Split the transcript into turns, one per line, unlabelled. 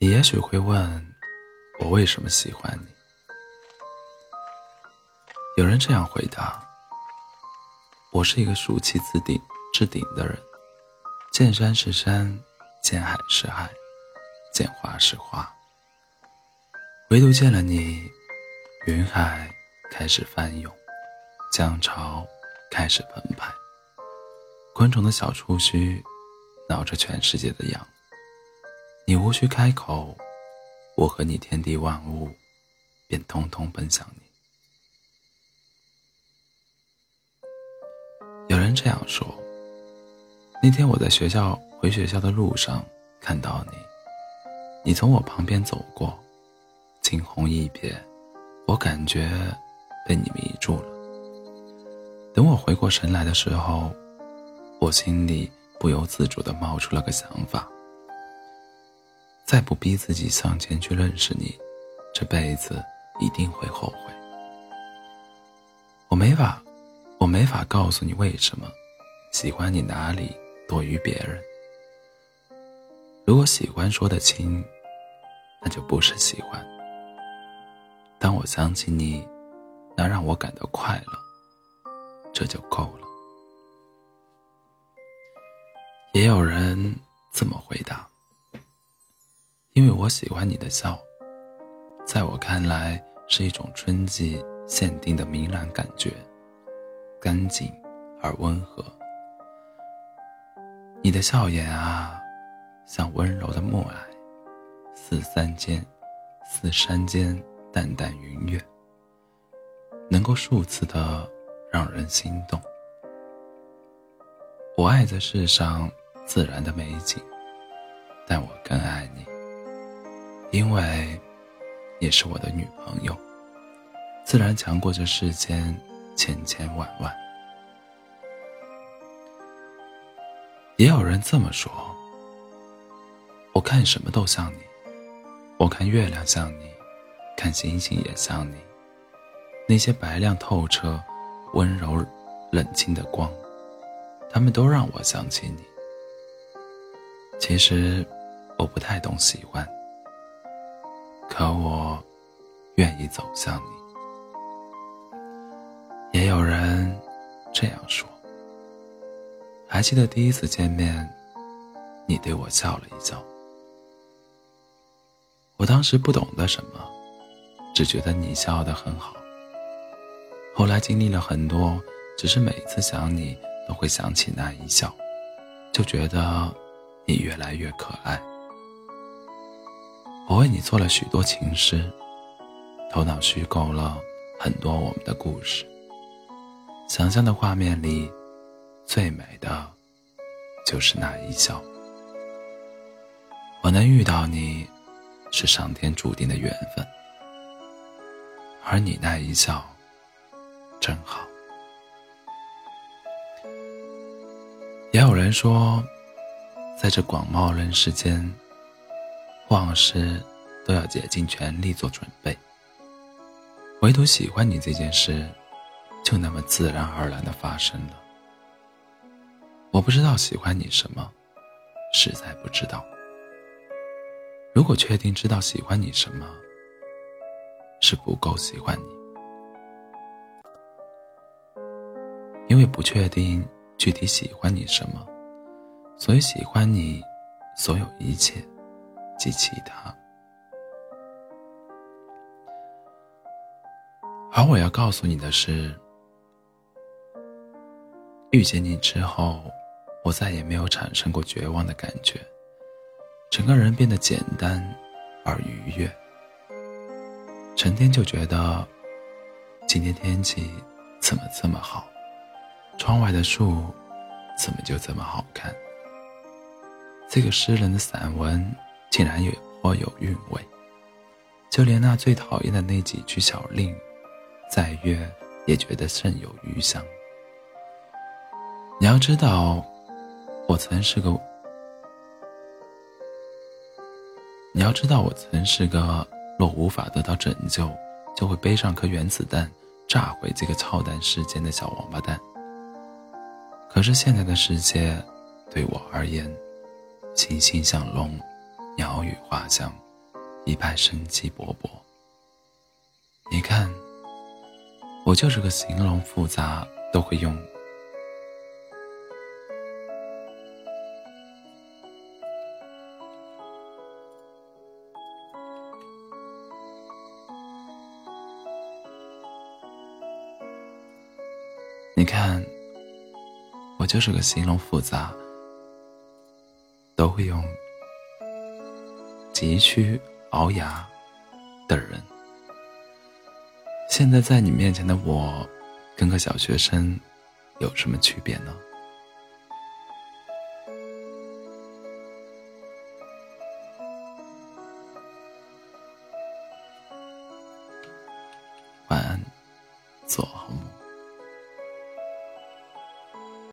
你也许会问，我为什么喜欢你？有人这样回答：我是一个俗气自顶至顶的人，见山是山，见海是海，见花是花。唯独见了你，云海开始翻涌，江潮开始澎湃，昆虫的小触须挠着全世界的痒。你无需开口，我和你天地万物便通通奔向你。有人这样说：那天我在学校回学校的路上看到你，你从我旁边走过，惊鸿一瞥，我感觉被你迷住了。等我回过神来的时候，我心里不由自主地冒出了个想法。再不逼自己向前去认识你，这辈子一定会后悔。我没法，我没法告诉你为什么喜欢你哪里多于别人。如果喜欢说得清，那就不是喜欢。当我想起你，能让我感到快乐，这就够了。也有人这么回答。我喜欢你的笑，在我看来是一种春季限定的明朗感觉，干净而温和。你的笑颜啊，像温柔的暮霭，似山间，似山间淡淡云月，能够数次的让人心动。我爱这世上自然的美景，但我更爱你。因为，你是我的女朋友，自然强过这世间千千万万。也有人这么说：我看什么都像你，我看月亮像你，看星星也像你，那些白亮透彻、温柔冷清的光，他们都让我想起你。其实，我不太懂喜欢。可我愿意走向你。也有人这样说。还记得第一次见面，你对我笑了一笑。我当时不懂得什么，只觉得你笑得很好。后来经历了很多，只是每次想你都会想起那一笑，就觉得你越来越可爱。我为你做了许多情诗，头脑虚构了很多我们的故事。想象的画面里，最美的，就是那一笑。我能遇到你，是上天注定的缘分。而你那一笑，真好。也有人说，在这广袤人世间。往事都要竭尽全力做准备，唯独喜欢你这件事，就那么自然而然的发生了。我不知道喜欢你什么，实在不知道。如果确定知道喜欢你什么，是不够喜欢你，因为不确定具体喜欢你什么，所以喜欢你所有一切。及其他，而我要告诉你的是，遇见你之后，我再也没有产生过绝望的感觉，整个人变得简单而愉悦。成天就觉得，今天天气怎么这么好，窗外的树怎么就这么好看？这个诗人的散文。竟然也颇有韵味，就连那最讨厌的那几句小令，再阅也觉得甚有余香。你要知道，我曾是个，你要知道我曾是个，若无法得到拯救，就会背上颗原子弹炸毁这个操蛋世间的小王八蛋。可是现在的世界，对我而言，欣欣向荣。鸟语花香，一派生机勃勃。你看，我就是个形容复杂都会用。你看，我就是个形容复杂都会用崎岖熬牙的人。现在在你面前的我跟个小学生有什么区别呢？晚安做好梦。